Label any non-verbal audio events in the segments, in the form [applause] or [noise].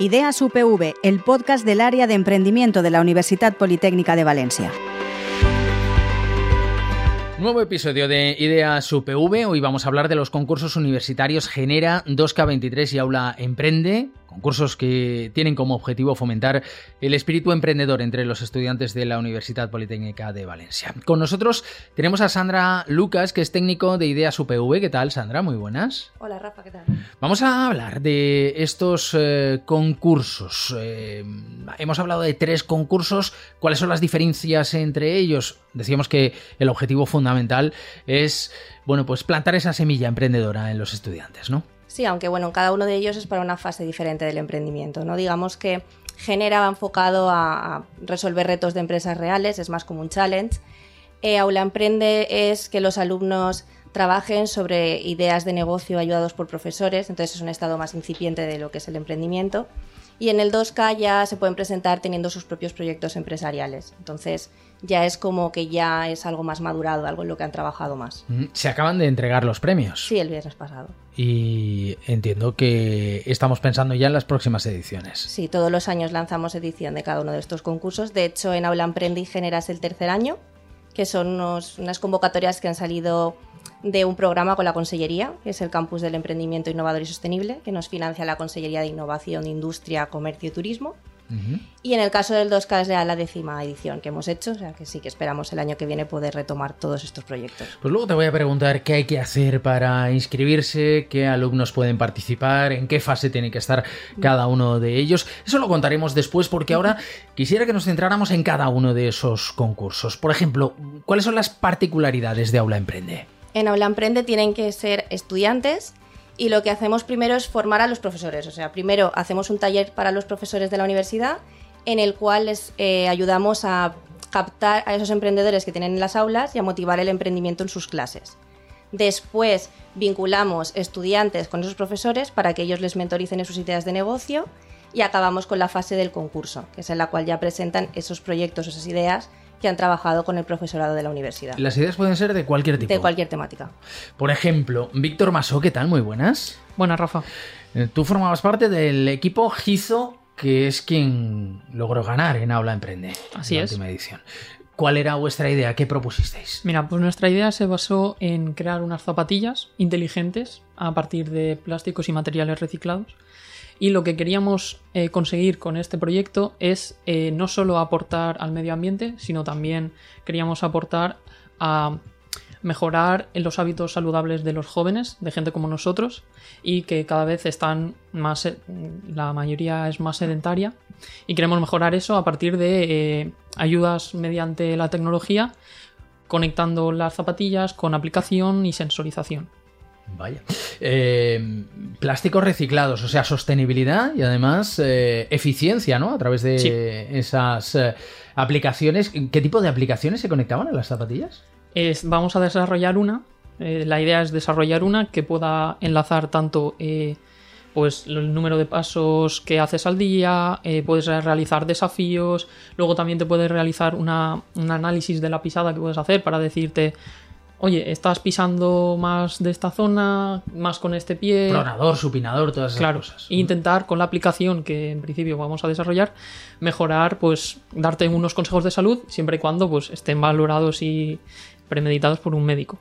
Ideas UPV, el podcast del área de emprendimiento de la Universidad Politécnica de Valencia. Nuevo episodio de Ideas UPV. Hoy vamos a hablar de los concursos universitarios Genera 2K23 y Aula Emprende, concursos que tienen como objetivo fomentar el espíritu emprendedor entre los estudiantes de la Universidad Politécnica de Valencia. Con nosotros tenemos a Sandra Lucas, que es técnico de Ideas UPV. ¿Qué tal, Sandra? Muy buenas. Hola, Rafa, ¿qué tal? Vamos a hablar de estos eh, concursos. Eh, hemos hablado de tres concursos. ¿Cuáles son las diferencias entre ellos? Decíamos que el objetivo fundamental es, bueno, pues plantar esa semilla emprendedora en los estudiantes, ¿no? Sí, aunque bueno, cada uno de ellos es para una fase diferente del emprendimiento, ¿no? Digamos que Genera enfocado a, a resolver retos de empresas reales, es más como un challenge. Eh, Aula Emprende es que los alumnos trabajen sobre ideas de negocio ayudados por profesores, entonces es un estado más incipiente de lo que es el emprendimiento. Y en el 2K ya se pueden presentar teniendo sus propios proyectos empresariales. Entonces ya es como que ya es algo más madurado, algo en lo que han trabajado más. Mm, Se acaban de entregar los premios. Sí, el viernes pasado. Y entiendo que estamos pensando ya en las próximas ediciones. Sí, todos los años lanzamos edición de cada uno de estos concursos. De hecho, en Aula Emprende y Genera es el tercer año, que son unos- unas convocatorias que han salido de un programa con la Consellería, que es el Campus del Emprendimiento Innovador y Sostenible, que nos financia la Consellería de Innovación, Industria, Comercio y Turismo. Y en el caso del 2K es ya la décima edición que hemos hecho, o sea que sí que esperamos el año que viene poder retomar todos estos proyectos. Pues luego te voy a preguntar qué hay que hacer para inscribirse, qué alumnos pueden participar, en qué fase tiene que estar cada uno de ellos. Eso lo contaremos después porque ahora quisiera que nos centráramos en cada uno de esos concursos. Por ejemplo, ¿cuáles son las particularidades de Aula Emprende? En Aula Emprende tienen que ser estudiantes y lo que hacemos primero es formar a los profesores. O sea, primero hacemos un taller para los profesores de la universidad en el cual les eh, ayudamos a captar a esos emprendedores que tienen en las aulas y a motivar el emprendimiento en sus clases. Después vinculamos estudiantes con esos profesores para que ellos les mentoricen en sus ideas de negocio y acabamos con la fase del concurso, que es en la cual ya presentan esos proyectos, esas ideas que han trabajado con el profesorado de la universidad, Las ideas pueden ser de cualquier tipo. de cualquier temática. Por ejemplo, Víctor Masó, ¿qué tal? Muy buenas. Buenas, Rafa. Eh, Tú formabas parte del equipo Gizo, que es quien logró ganar en Aula Emprende. Así en la es. última edición. ¿Cuál era vuestra idea? ¿Qué propusisteis? Mira, pues nuestra idea se basó en crear unas zapatillas inteligentes a partir de plásticos y materiales reciclados. Y lo que queríamos eh, conseguir con este proyecto es eh, no solo aportar al medio ambiente, sino también queríamos aportar a mejorar los hábitos saludables de los jóvenes, de gente como nosotros, y que cada vez están más, se- la mayoría es más sedentaria, y queremos mejorar eso a partir de eh, ayudas mediante la tecnología, conectando las zapatillas con aplicación y sensorización. Vaya. Eh, plásticos reciclados, o sea, sostenibilidad y además eh, eficiencia, ¿no? A través de Sí. esas eh, aplicaciones. ¿Qué tipo de aplicaciones se conectaban a las zapatillas? Es- vamos a desarrollar una. la idea es desarrollar una que pueda enlazar tanto pues el número de pasos que haces al día, eh, puedes realizar desafíos, luego también te puedes realizar una- un análisis de la pisada que puedes hacer para decirte, oye, estás pisando más de esta zona, más con este pie. Pronador, supinador, todas esas Claro, cosas. e intentar con la aplicación que en principio vamos a desarrollar mejorar, pues darte unos consejos de salud siempre y cuando pues estén valorados y premeditados por un médico.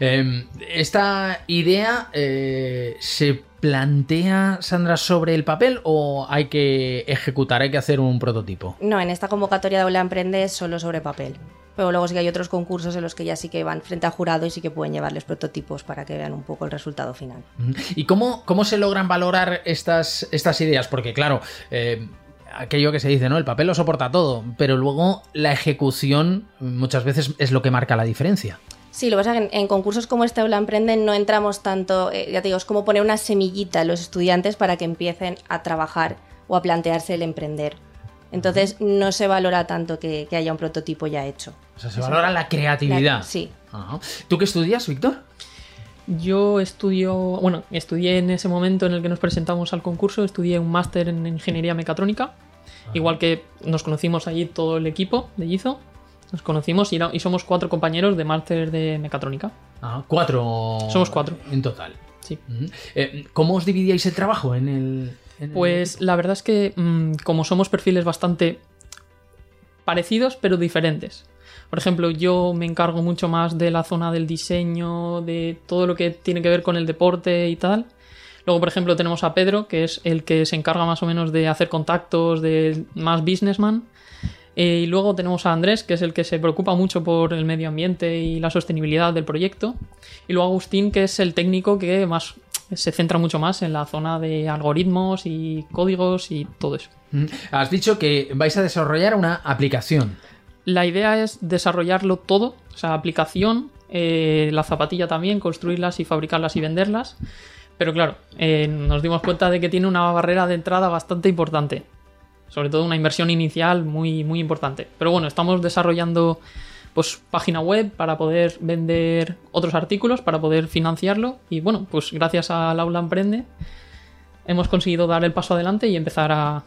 Eh, esta idea eh, se plantea, Sandra, sobre el papel o hay que ejecutar, hay que hacer un prototipo? No, en esta convocatoria de Aula Emprende es solo sobre papel. Pero luego sí que hay otros concursos en los que ya sí que van frente a jurado y sí que pueden llevarles prototipos para que vean un poco el resultado final. ¿Y cómo, cómo se logran valorar estas, estas ideas? Porque claro, eh, aquello que se dice, ¿no? El papel lo soporta todo, pero luego la ejecución muchas veces es lo que marca la diferencia. Sí, lo que pasa es que en, en concursos como este Aula Emprende no entramos tanto, eh, ya te digo, es como poner una semillita a los estudiantes para que empiecen a trabajar o a plantearse el emprender. Entonces no se valora tanto que, que haya un prototipo ya hecho. O sea, se valora la creatividad. La- sí. Ajá. ¿Tú qué estudias, Víctor? Yo estudio, bueno, estudié en ese momento en el que nos presentamos al concurso, estudié un máster en ingeniería mecatrónica, igual que nos conocimos allí todo el equipo de Gizo, nos conocimos y, era- y somos cuatro compañeros de máster de mecatrónica. Ajá, Cuatro. Somos cuatro. En total. Sí. Eh, ¿Cómo os dividíais el trabajo en el, Pues la verdad es que mm, como somos perfiles bastante parecidos pero diferentes. Por ejemplo, yo me encargo mucho más de la zona del diseño, de todo lo que tiene que ver con el deporte y tal. Luego, por ejemplo, tenemos a Pedro, que es el que se encarga más o menos de hacer contactos, de más businessman. Eh, y luego tenemos a Andrés, que es el que se preocupa mucho por el medio ambiente y la sostenibilidad del proyecto. Y luego Agustín, que es el técnico que más se centra mucho más en la zona de algoritmos y códigos y todo eso. Mm. Has dicho que vais a desarrollar una aplicación. La idea es desarrollarlo todo, o sea, aplicación, eh, la zapatilla también, construirlas y fabricarlas y venderlas. Pero claro, eh, nos dimos cuenta de que tiene una barrera de entrada bastante importante sobre todo una inversión inicial muy, muy importante. Pero bueno, estamos desarrollando pues página web para poder vender otros artículos, para poder financiarlo. Y bueno, pues gracias al Aula Emprende hemos conseguido dar el paso adelante y empezar a,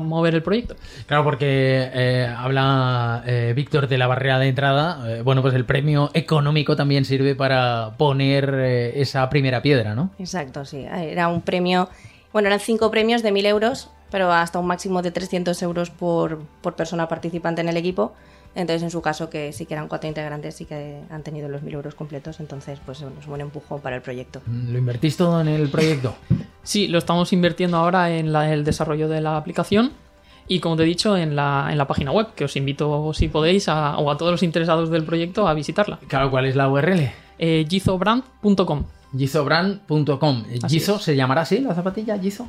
mover el proyecto. Claro, porque eh, habla eh, Víctor de la barrera de entrada. Eh, bueno, pues el premio económico también sirve para poner esa primera piedra, ¿no? Exacto, sí. Era un premio, bueno, eran cinco premios de mil euros pero hasta un máximo de 300 euros por, persona participante en el equipo. Entonces, en su caso, que sí que eran cuatro integrantes, sí que han tenido los 1.000 euros completos, entonces, pues es un buen empujón para el proyecto. Mm, ¿Lo invertís todo en el proyecto? [laughs] Sí, lo estamos invirtiendo ahora en el desarrollo de la aplicación y, como te he dicho, en la, en la página web, que os invito, si podéis, a, o a todos los interesados del proyecto a visitarla. Claro, ¿cuál es la URL? Eh, gizobrand.com. Gizobrand.com. ¿Gizo se llamará así la zapatilla? ¿Gizo?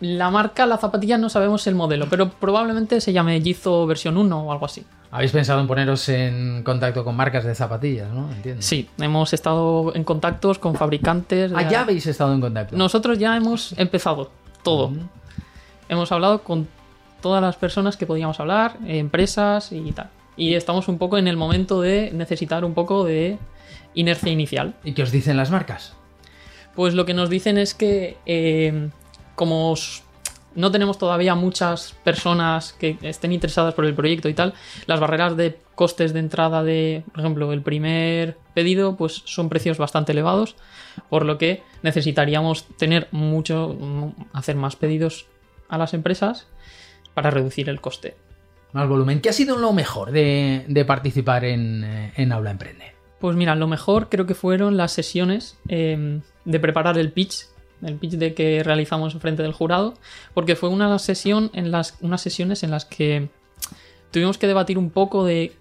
La marca, la zapatilla, no sabemos el modelo, pero probablemente se llame Gizo versión 1 o algo así. Habéis pensado en poneros en contacto con marcas de zapatillas, ¿no? Entiendo. Sí, hemos estado en contactos con fabricantes. Ah, ya habéis estado en contacto. Nosotros ya hemos empezado todo. Hemos hablado con todas las personas que podíamos hablar, empresas y tal. Y estamos un poco en el momento de necesitar un poco de inercia inicial. ¿Y qué os dicen las marcas? Pues lo que nos dicen es que eh, como no tenemos todavía muchas personas que estén interesadas por el proyecto y tal, las barreras de costes de entrada de, por ejemplo, el primer pedido, pues son precios bastante elevados, por lo que necesitaríamos tener mucho, hacer más pedidos a las empresas para reducir el coste. Más volumen. ¿Qué ha sido lo mejor de, participar en, en, Aula Emprende? Pues mira, lo mejor creo que fueron las sesiones eh, de preparar el pitch el pitch de que realizamos frente del jurado, porque fue una sesión en las, unas sesiones en las que tuvimos que debatir un poco de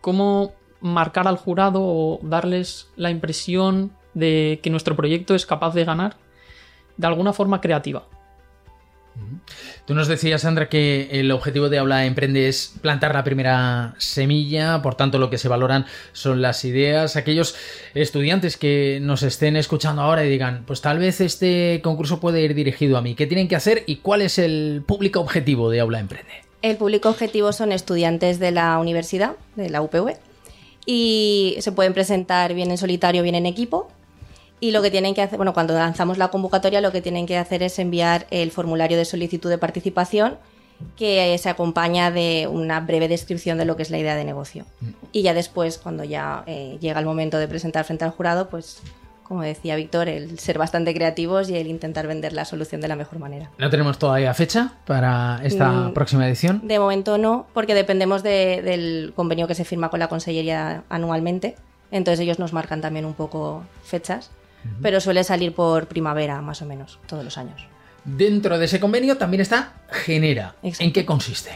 cómo marcar al jurado o darles la impresión de que nuestro proyecto es capaz de ganar de alguna forma creativa. Tú nos decías, Sandra, que el objetivo de Aula Emprende es plantar la primera semilla, por tanto lo que se valoran son las ideas. Aquellos estudiantes que nos estén escuchando ahora y digan, pues tal vez este concurso puede ir dirigido a mí, ¿qué tienen que hacer y cuál es el público objetivo de Aula Emprende? El público objetivo son estudiantes de la universidad, de la UPV, y se pueden presentar bien en solitario, bien en equipo y lo que tienen que hacer, bueno, cuando lanzamos la convocatoria, lo que tienen que hacer es enviar el formulario de solicitud de participación que se acompaña de una breve descripción de lo que es la idea de negocio. Mm. Y ya después, cuando ya eh, llega el momento de presentar frente al jurado, pues como decía Víctor, el ser bastante creativos y el intentar vender la solución de la mejor manera. ¿No tenemos todavía fecha para esta mm, próxima edición? De momento no, porque dependemos del convenio que se firma con la Consellería anualmente. Entonces ellos nos marcan también un poco fechas pero suele salir por primavera, más o menos, todos los años. Dentro de ese convenio también está Genera. ¿En qué consiste?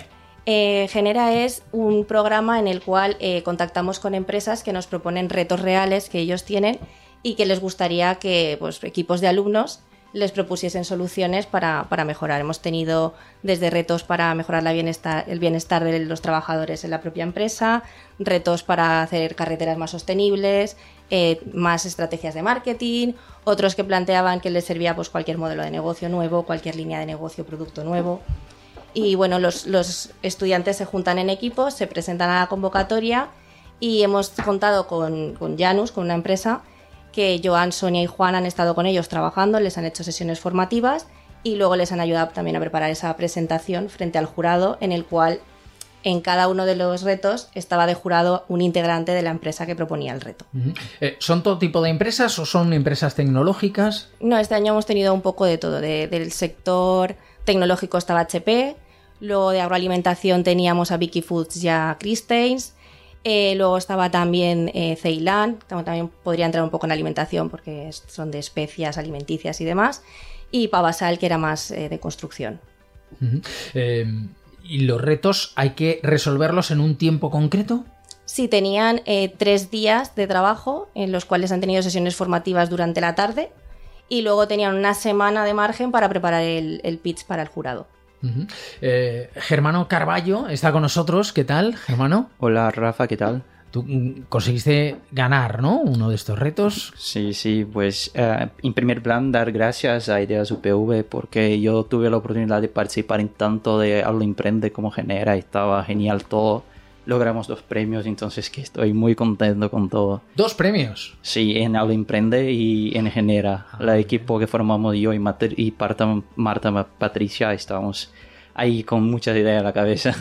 Eh, Genera es un programa en el cual eh, contactamos con empresas que nos proponen retos reales que ellos tienen y que les gustaría que pues, equipos de alumnos les propusiesen soluciones para, mejorar. Hemos tenido desde retos para mejorar la bienestar, el bienestar de los trabajadores en la propia empresa, retos para hacer carreteras más sostenibles, eh, más estrategias de marketing, otros que planteaban que les servía pues, cualquier modelo de negocio nuevo, cualquier línea de negocio, producto nuevo. Y bueno, los, estudiantes se juntan en equipos, se presentan a la convocatoria y hemos contado con, con Janus, con una empresa, que Joan, Sonia y Juan han estado con ellos trabajando, les han hecho sesiones formativas y luego les han ayudado también a preparar esa presentación frente al jurado en el cual en cada uno de los retos estaba de jurado un integrante de la empresa que proponía el reto. Eh, ¿Son todo tipo de empresas o son empresas tecnológicas? No, este año hemos tenido un poco de todo. del sector tecnológico estaba HP, luego de agroalimentación teníamos a Vicky Foods y a Christains, eh, luego estaba también eh, Ceylan, también podría entrar un poco en alimentación porque son de especias alimenticias y demás, y Pavasal, que era más de construcción. ¿Y los retos hay que resolverlos en un tiempo concreto? Sí, tenían eh, tres días de trabajo en los cuales han tenido sesiones formativas durante la tarde y luego tenían una semana de margen para preparar el, pitch para el jurado. Eh, Germano Carballo está con nosotros. ¿Qué tal, Germano? Hola, Rafa, ¿qué tal? Tú conseguiste ganar, ¿no? Uno de estos retos. Sí, sí, pues eh, en primer plan dar gracias a Ideas UPV porque yo tuve la oportunidad de participar en tanto de Hablo Emprende como Genera estaba genial todo. Logramos dos premios, entonces que estoy muy contento con todo. ¿Dos premios? Sí, en Hablo Emprende y en Genera. Ah, el equipo que formamos yo y, y Marta, Marta Patricia estábamos ahí con muchas ideas en la cabeza.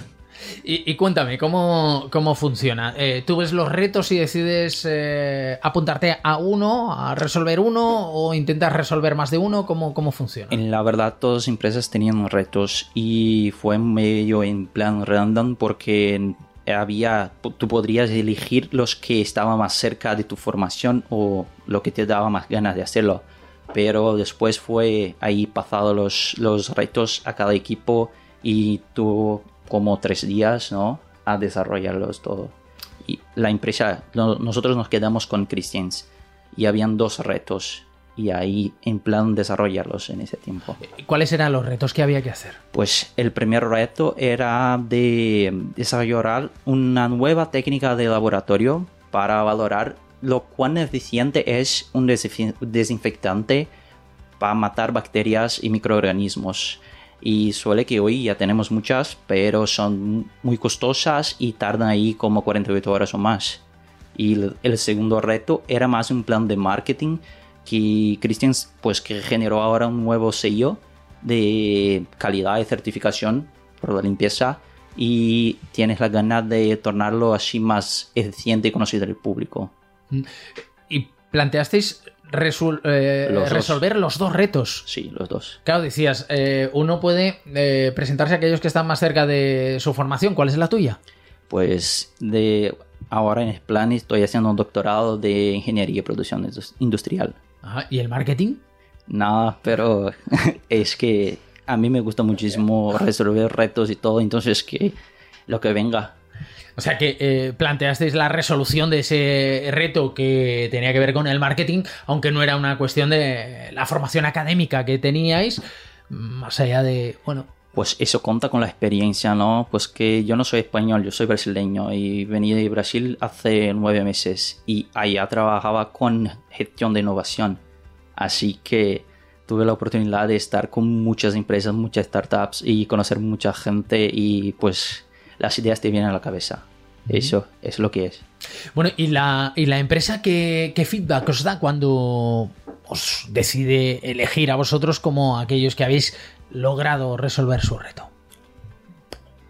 Y, cuéntame, ¿cómo, cómo funciona? Eh, ¿Tú ves los retos y decides eh, apuntarte a uno, a resolver uno, o intentas resolver más de uno? ¿Cómo, cómo funciona? En la verdad, todas las empresas tenían retos y fue medio en plan random porque había, tú podrías elegir los que estaban más cerca de tu formación o lo que te daba más ganas de hacerlo. Pero después fue ahí pasado los, los retos a cada equipo y tú como tres días, ¿no? A desarrollarlos todo. Y la empresa, nosotros nos quedamos con Christians y habían dos retos y ahí en plan desarrollarlos en ese tiempo. ¿Cuáles eran los retos que había que hacer? Pues el primer reto era de desarrollar una nueva técnica de laboratorio para valorar lo cuán eficiente es un desinfectante para matar bacterias y microorganismos y suele que hoy ya tenemos muchas, pero son muy costosas y tardan ahí como 48 horas o más. Y el, segundo reto era más un plan de marketing que Christian pues que generó ahora un nuevo sello de calidad y certificación por la limpieza y tienes la ganas de tornarlo así más eficiente y conocido del público. ¿Y planteasteis eh, resolver los dos retos. Sí, los dos. Claro, decías, eh, uno puede eh, presentarse a aquellos que están más cerca de su formación. ¿Cuál es la tuya? Pues de ahora en plan estoy haciendo un doctorado de ingeniería y producción industrial. ¿Y el marketing? Nada, pero [laughs] es que a mí me gusta muchísimo resolver retos y todo, entonces que lo que venga. O sea que eh, planteasteis la resolución de ese reto que tenía que ver con el marketing, aunque no era una cuestión de la formación académica que teníais, más allá de, bueno, pues eso cuenta con la experiencia, ¿no? Pues que yo no soy español, yo soy brasileño y vení de Brasil hace nueve meses y allá trabajaba con gestión de innovación. Así que tuve la oportunidad de estar con muchas empresas, muchas startups y conocer mucha gente y pues las ideas te vienen a la cabeza. Eso es lo que es. Bueno, ¿y la, la empresa qué, feedback os da cuando os decide elegir a vosotros como aquellos que habéis logrado resolver su reto?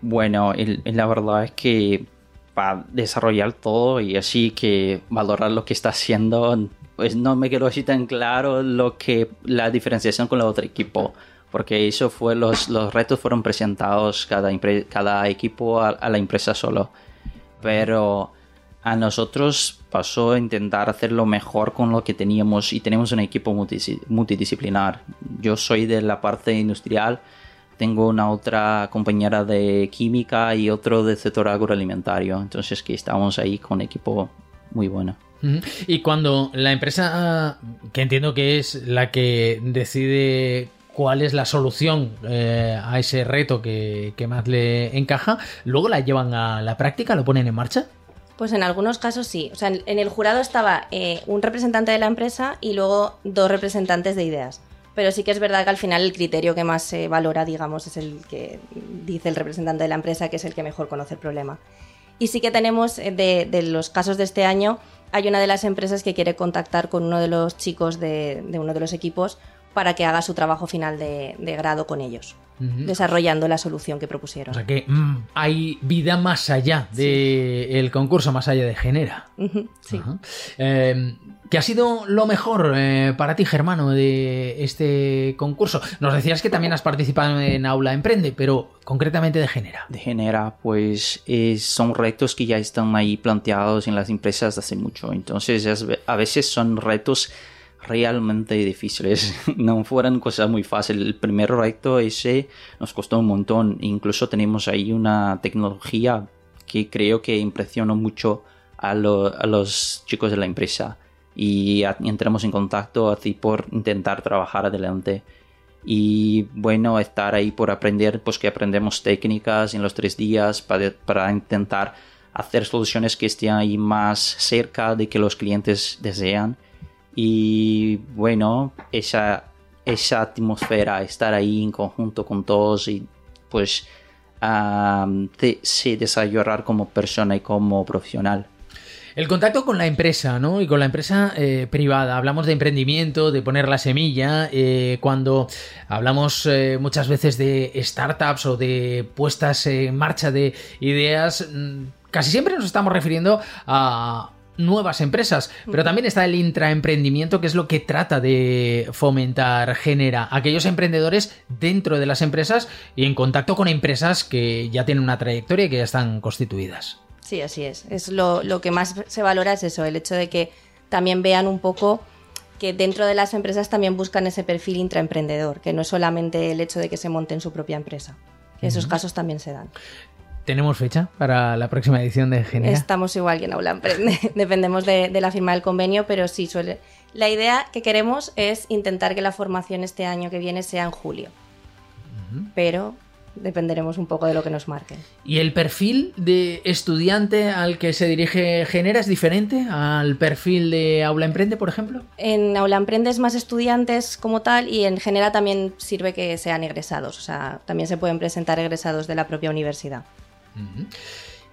Bueno, la verdad es que para desarrollar todo y así que valorar lo que está haciendo, pues no me quedó así tan claro lo que la diferenciación con el otro equipo porque eso fue los, los retos fueron presentados cada, cada equipo a, la empresa solo. Pero a nosotros pasó a intentar hacerlo mejor con lo que teníamos y tenemos un equipo multidisciplinar. Yo soy de la parte industrial, tengo una otra compañera de química y otro del sector agroalimentario. Entonces que estamos ahí con equipo muy bueno. Y cuando la empresa, que entiendo que es la que decide cuál es la solución eh, a ese reto que, más le encaja, luego la llevan a la práctica, lo ponen en marcha. Pues en algunos casos sí. O sea, en el jurado estaba eh, un representante de la empresa y luego dos representantes de ideas. Pero sí que es verdad que al final el criterio que más se valora, digamos, es el que dice el representante de la empresa, que es el que mejor conoce el problema. Y sí que tenemos, eh, de, los casos de este año, hay una de las empresas que quiere contactar con uno de los chicos de, de uno de los equipos para que haga su trabajo final de, grado con ellos, desarrollando la solución que propusieron. O sea que mm, hay vida más allá del concurso, más allá de Genera. sí. Eh, ¿Qué ha sido lo mejor eh, para ti, Germano, de este concurso? Nos decías que también has participado en Aula Emprende, pero concretamente de Genera. De Genera, pues son retos que ya están ahí planteados en las empresas hace mucho. Entonces, a veces son retos realmente difíciles. [laughs] No fueron cosas muy fáciles. El primer reto ese nos costó un montón. Incluso tenemos ahí una tecnología que creo que impresionó mucho a, a los chicos de la empresa. Y entramos en contacto así por intentar trabajar adelante. Y bueno, estar ahí por aprender, pues que aprendemos técnicas en los tres días para, para intentar hacer soluciones que estén ahí más cerca de que los clientes desean y bueno, esa, esa atmósfera, estar ahí en conjunto con todos y pues se desarrollar como persona y como profesional. El contacto con la empresa, ¿no? Y con la empresa eh, privada. Hablamos de emprendimiento, de poner la semilla. Eh, cuando hablamos eh, muchas veces de startups o de puestas en marcha de ideas, mm, casi siempre nos estamos refiriendo a nuevas empresas, pero también está el intraemprendimiento, que es lo que trata de fomentar, genera aquellos emprendedores dentro de las empresas y en contacto con empresas que ya tienen una trayectoria y que ya están constituidas. Sí, así es. Es lo, lo que más se valora es eso, el hecho de que también vean un poco que dentro de las empresas también buscan ese perfil intraemprendedor, que no es solamente el hecho de que se monten su propia empresa. esos casos también se dan. ¿Tenemos fecha para la próxima edición de Genera? Estamos igual que en Aula Emprende. [laughs] Dependemos de, la firma del convenio, pero sí suele. La idea que queremos es intentar que la formación este año que viene sea en julio. Pero dependeremos un poco de lo que nos marquen. ¿Y el perfil de estudiante al que se dirige Genera es diferente al perfil de Aula Emprende, por ejemplo? En Aula Emprende es más estudiantes como tal y en Genera también sirve que sean egresados, o sea, también se pueden presentar egresados de la propia universidad.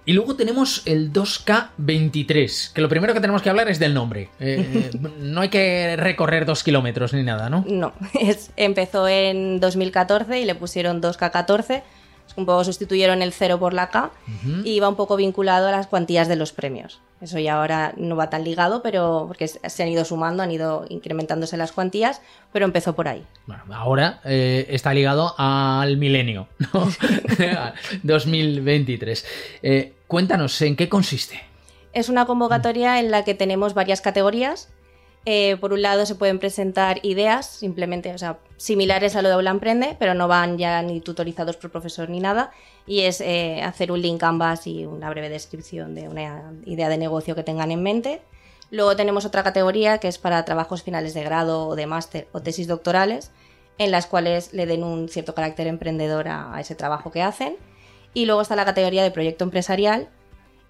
Y luego tenemos el 2K23, que lo primero que tenemos que hablar es del nombre. Eh, [laughs] no hay que recorrer dos kilómetros ni nada, ¿no? No, [laughs] empezó en 2014 y le pusieron 2K14 un poco sustituyeron el cero por la K y va un poco vinculado a las cuantías de los premios. Eso ya ahora no va tan ligado, pero porque se han ido sumando, han ido incrementándose las cuantías, pero empezó por ahí. Bueno, ahora eh, está ligado al milenio, [laughs] ¿no? [laughs] 2023. Eh, cuéntanos, ¿en qué consiste? Es una convocatoria en la que tenemos varias categorías eh, por un lado se pueden presentar ideas, simplemente, o sea, similares a lo de Aula Emprende, pero no van ya ni tutorizados por profesor ni nada. Y es eh, hacer un link Canvas y una breve descripción de una idea de negocio que tengan en mente. Luego tenemos otra categoría que es para trabajos finales de grado o de máster o tesis doctorales, en las cuales le den un cierto carácter emprendedor a ese trabajo que hacen. Y luego está la categoría de proyecto empresarial,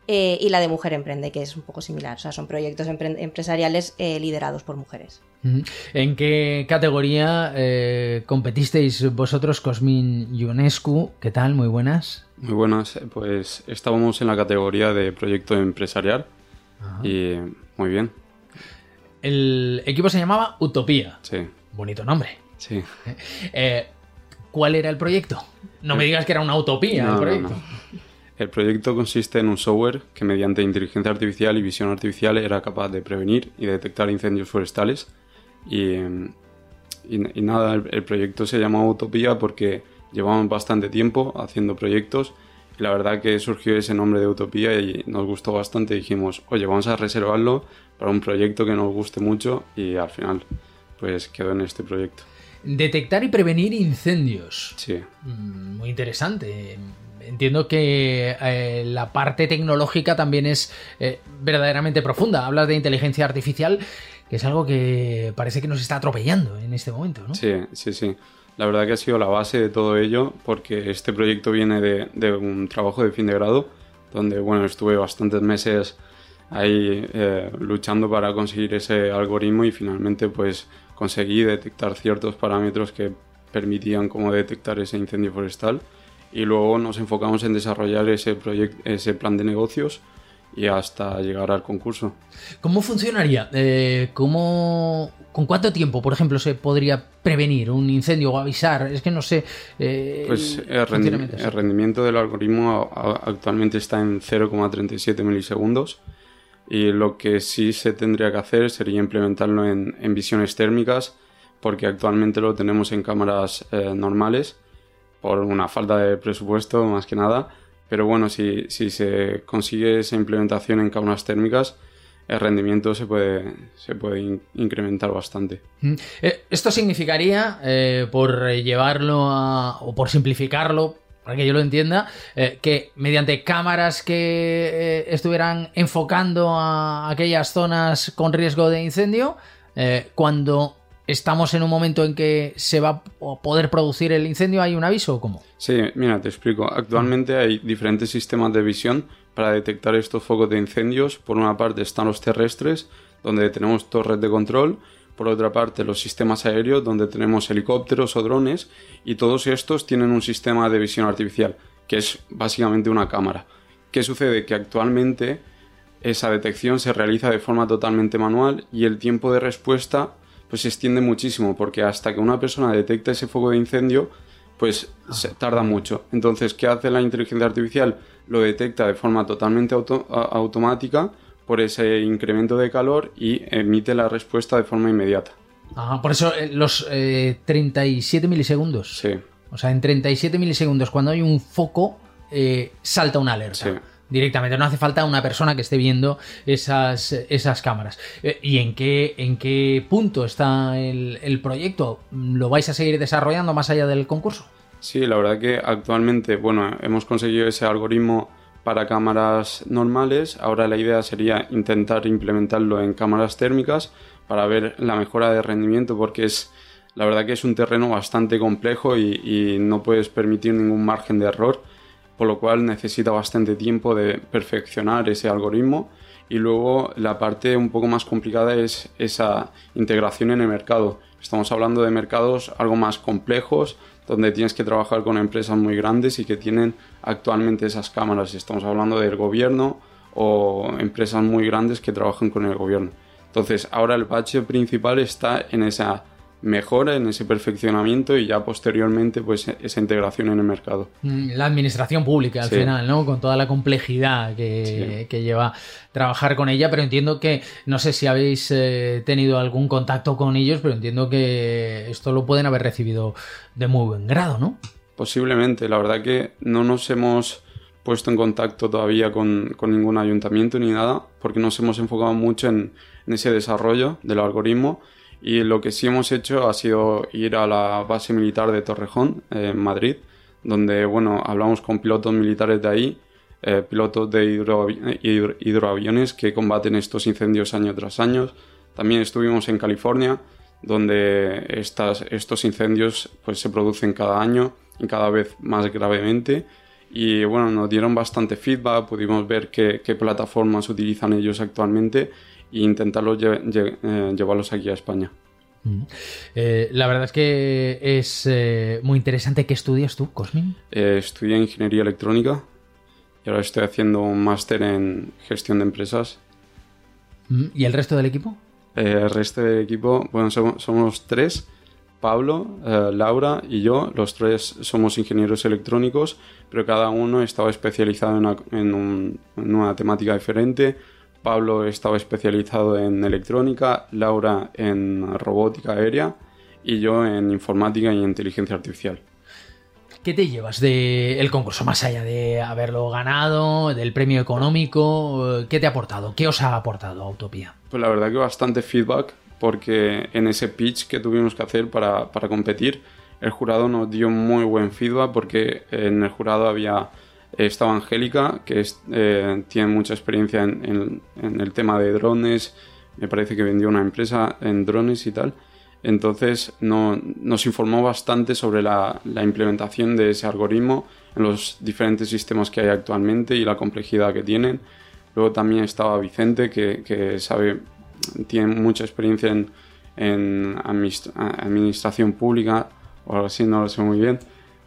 eh, y la de Mujer Emprende, que es un poco similar. O sea, son proyectos empresariales eh, liderados por mujeres. ¿En qué categoría eh, competisteis vosotros, Cosmin Ionescu? ¿Qué tal? Muy buenas. Muy buenas. Pues estábamos en la categoría de proyecto empresarial y muy bien. El equipo se llamaba Utopía. Sí. Bonito nombre. Sí. ¿Cuál era el proyecto? No me digas que era una utopía el proyecto. El proyecto consiste en un software que mediante inteligencia artificial y visión artificial era capaz de prevenir y detectar incendios forestales. Y, nada, el, proyecto se llamó Utopía porque llevamos bastante tiempo haciendo proyectos y la verdad que surgió ese nombre de Utopía y nos gustó bastante. Dijimos, oye, vamos a reservarlo para un proyecto que nos guste mucho y al final pues quedó en este proyecto. Detectar y prevenir incendios. Sí. Mm, muy interesante entiendo que eh, la parte tecnológica también es eh, verdaderamente profunda. Hablas de inteligencia artificial, que es algo que parece que nos está atropellando en este momento, ¿no? Sí, sí, sí. La verdad que ha sido la base de todo ello, porque este proyecto viene de, un trabajo de fin de grado, donde bueno, estuve bastantes meses ahí eh, luchando para conseguir ese algoritmo y finalmente pues conseguí detectar ciertos parámetros que permitían como detectar ese incendio forestal y luego nos enfocamos en desarrollar ese, ese plan de negocios y hasta llegar al concurso. ¿Cómo funcionaría? Eh, ¿cómo, ¿Con cuánto tiempo, por ejemplo, se podría prevenir un incendio o avisar? Es que no sé. Eh, pues el, rendimiento del algoritmo actualmente está en 0,37 milisegundos y lo que sí se tendría que hacer sería implementarlo en, visiones térmicas porque actualmente lo tenemos en cámaras eh, normales por una falta de presupuesto más que nada pero bueno, si, si se consigue esa implementación en cámaras térmicas, el rendimiento se puede, se puede incrementar bastante. Mm. Eh, esto significaría, eh, por llevarlo a, o por simplificarlo, para que yo lo entienda, eh, que mediante cámaras que estuvieran enfocando a aquellas zonas con riesgo de incendio, cuando estamos en un momento en que se va a poder producir el incendio, ¿hay un aviso o cómo? Sí, mira, te explico. Actualmente hay diferentes sistemas de visión para detectar estos focos de incendios. Por una parte están los terrestres, donde tenemos torres de control. Por otra parte, los sistemas aéreos, donde tenemos helicópteros o drones. Y todos estos tienen un sistema de visión artificial, que es básicamente una cámara. ¿Qué sucede? Que actualmente esa detección se realiza de forma totalmente manual y el tiempo de respuesta pues se extiende muchísimo, porque hasta que una persona detecta ese foco de incendio, pues se tarda mucho. Entonces, ¿qué hace la inteligencia artificial? Lo detecta de forma totalmente automática por ese incremento de calor y emite la respuesta de forma inmediata. por eso eh, los 37 eh, milisegundos. Sí. O sea, en 37 milisegundos, cuando hay un foco, eh, salta una alerta. Sí directamente. No hace falta una persona que esté viendo esas, esas cámaras. Eh, ¿Y en qué, en qué punto está el, proyecto? ¿Lo vais a seguir desarrollando más allá del concurso? Sí, la verdad que actualmente, bueno, hemos conseguido ese algoritmo para cámaras normales. Ahora la idea sería intentar implementarlo en cámaras térmicas para ver la mejora de rendimiento porque es la verdad que es un terreno bastante complejo y no puedes permitir ningún margen de error por lo cual necesita bastante tiempo de perfeccionar ese algoritmo y luego la parte un poco más complicada es esa integración en el mercado. Estamos hablando de mercados algo más complejos, donde tienes que trabajar con empresas muy grandes y que tienen actualmente esas cámaras. Estamos hablando del gobierno o empresas muy grandes que trabajan con el gobierno. Entonces, ahora el bache principal está en esa mejora en ese perfeccionamiento y ya posteriormente pues esa integración en el mercado. Mm, la administración pública al final, ¿no? Con toda la complejidad que, lleva trabajar con ella, pero entiendo que, no sé si habéis eh, tenido algún contacto con ellos, pero entiendo que esto lo pueden haber recibido de muy buen grado, ¿no? Posiblemente, la verdad que no nos hemos puesto en contacto todavía con, ningún ayuntamiento ni nada, porque nos hemos enfocado mucho en, en ese desarrollo del algoritmo y lo que sí hemos hecho ha sido ir a la base militar de Torrejón, en Madrid, donde bueno, hablamos con pilotos militares de ahí, eh, pilotos de hidroaviones que combaten estos incendios año tras año. También estuvimos en California, donde estas, estos incendios pues, se producen cada año y cada vez más gravemente. Y bueno, nos dieron bastante feedback, pudimos ver qué, qué plataformas utilizan ellos actualmente e intentarlos eh, llevarlos aquí a España. Mm. Eh, la verdad es que es eh, muy interesante. ¿Qué estudias tú, Cosmin? estudié ingeniería electrónica y ahora estoy haciendo un máster en gestión de empresas. Mm. ¿Y el resto del equipo? el resto del equipo, bueno, somos, tres. Pablo, Laura y yo, los tres somos ingenieros electrónicos, pero cada uno estaba especializado en una temática diferente. Pablo estaba especializado en electrónica, Laura en robótica aérea y yo en informática y inteligencia artificial. ¿Qué te llevas del concurso más allá de haberlo ganado, del premio económico? ¿Qué te ha aportado? ¿Qué os ha aportado Autopía? Pues la verdad que bastante feedback porque en ese pitch que tuvimos que hacer para, para competir, el jurado nos dio muy buen feedback porque en el jurado había estaba Angélica, que eh, tiene mucha experiencia en, el tema de drones, me parece que vendió una empresa en drones y tal. Entonces nos informó bastante sobre la, implementación de ese algoritmo en los diferentes sistemas que hay actualmente y la complejidad que tienen. Luego también estaba Vicente, que, sabe, tiene mucha experiencia en, administración pública o algo así, no lo sé muy bien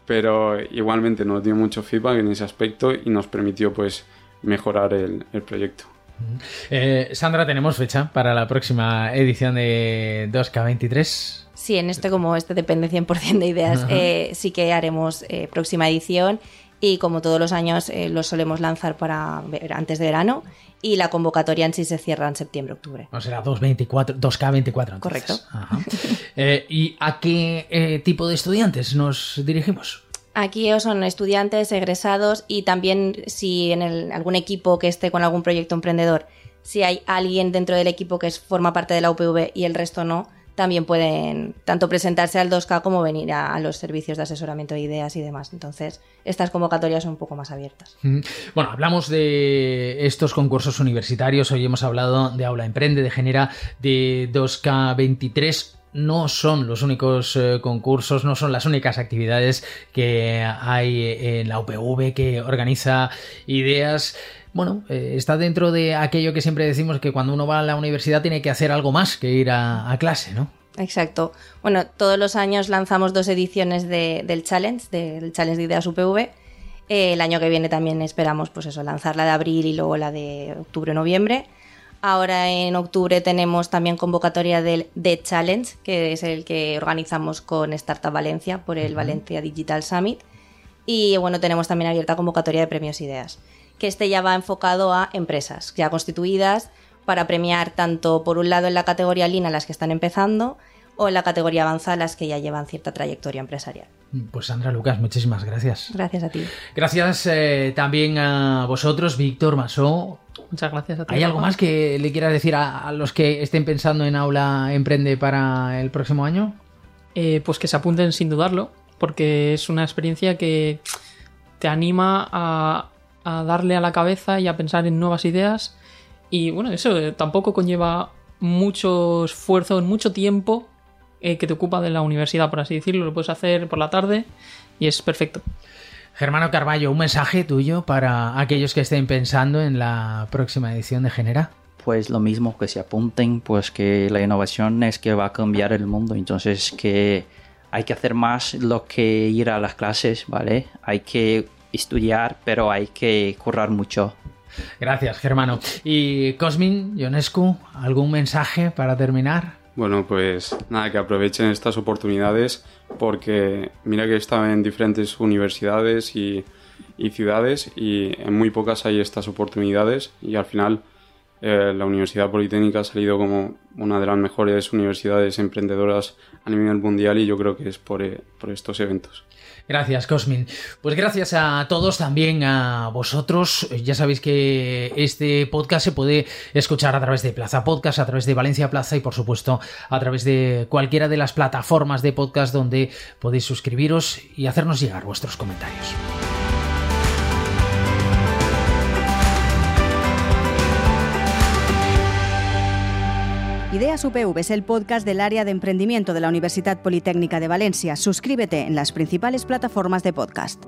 pero igualmente nos dio mucho feedback en ese aspecto y nos permitió pues mejorar el, proyecto. Eh, Sandra, ¿tenemos fecha para la próxima edición de 2K23? Sí, en este como este depende 100% de ideas, eh, sí que haremos eh, próxima edición y como todos los años eh, lo solemos lanzar para antes de verano y la convocatoria en sí se cierra en septiembre-octubre. No será 224, 2K24. Correcto. ¿Y a qué tipo de estudiantes nos dirigimos? Aquí son estudiantes, egresados y también si en algún equipo que esté con algún proyecto emprendedor, si hay alguien dentro del equipo que forma parte de la UPV y el resto no, también pueden tanto presentarse al 2K como venir a, los servicios de asesoramiento de ideas y demás. Entonces, estas convocatorias son un poco más abiertas. Bueno, hablamos de estos concursos universitarios, hoy hemos hablado de Aula Emprende, de Genera, de 2K23 no son los únicos eh, concursos, no son las únicas actividades que hay en la UPV que organiza ideas. Bueno, eh, está dentro de aquello que siempre decimos que cuando uno va a la universidad tiene que hacer algo más que ir a, clase, ¿no? Exacto. Bueno, todos los años lanzamos dos ediciones del challenge, del challenge de ideas UPV. Eh, el año que viene también esperamos, pues eso, lanzar la de abril y luego la de octubre-noviembre. Ahora en octubre tenemos también convocatoria del The Challenge, que es el que organizamos con Startup Valencia por el Valencia Digital Summit. Y bueno, tenemos también abierta convocatoria de premios Ideas, que este ya va enfocado a empresas ya constituidas para premiar tanto por un lado en la categoría Lean a las que están empezando o en la categoría avanzada las que ya llevan cierta trayectoria empresarial. Pues Sandra Lucas, muchísimas gracias. Gracias a ti. Gracias eh, también a vosotros, Víctor Masó, Muchas gracias a ti. ¿Hay algo más que le quieras decir a, los que estén pensando en Aula Emprende para el próximo año? Eh, pues que se apunten sin dudarlo, porque es una experiencia que te anima a, darle a la cabeza y a pensar en nuevas ideas. Y bueno, eso eh, tampoco conlleva mucho esfuerzo, mucho tiempo eh, que te ocupa de la universidad, por así decirlo. Lo puedes hacer por la tarde y es perfecto. Germano Carballo, un mensaje tuyo para aquellos que estén pensando en la próxima edición de Genera. Pues lo mismo, que se apunten, pues que la innovación es que va a cambiar el mundo, entonces que hay que hacer más lo que ir a las clases, ¿vale? Hay que estudiar, pero hay que currar mucho. Gracias, Germano. Y Cosmin, Ionescu, ¿algún mensaje para terminar? Bueno, pues nada, que aprovechen estas oportunidades porque mira que estaba en diferentes universidades y, ciudades y en muy pocas hay estas oportunidades y al final eh, la Universidad Politécnica ha salido como una de las mejores universidades emprendedoras a nivel mundial y yo creo que es por eh, estos eventos. Gracias, Cosmin. Pues gracias a todos, también a vosotros. Ya sabéis que este podcast se puede escuchar a través de Plaza Podcast, a través de Valencia Plaza y por supuesto a través de cualquiera de las plataformas de podcast donde podéis suscribiros y hacernos llegar vuestros comentarios. Ideas UPV es el podcast del área de emprendimiento de la Universidad Politécnica de Valencia. Suscríbete en las principales plataformas de podcast.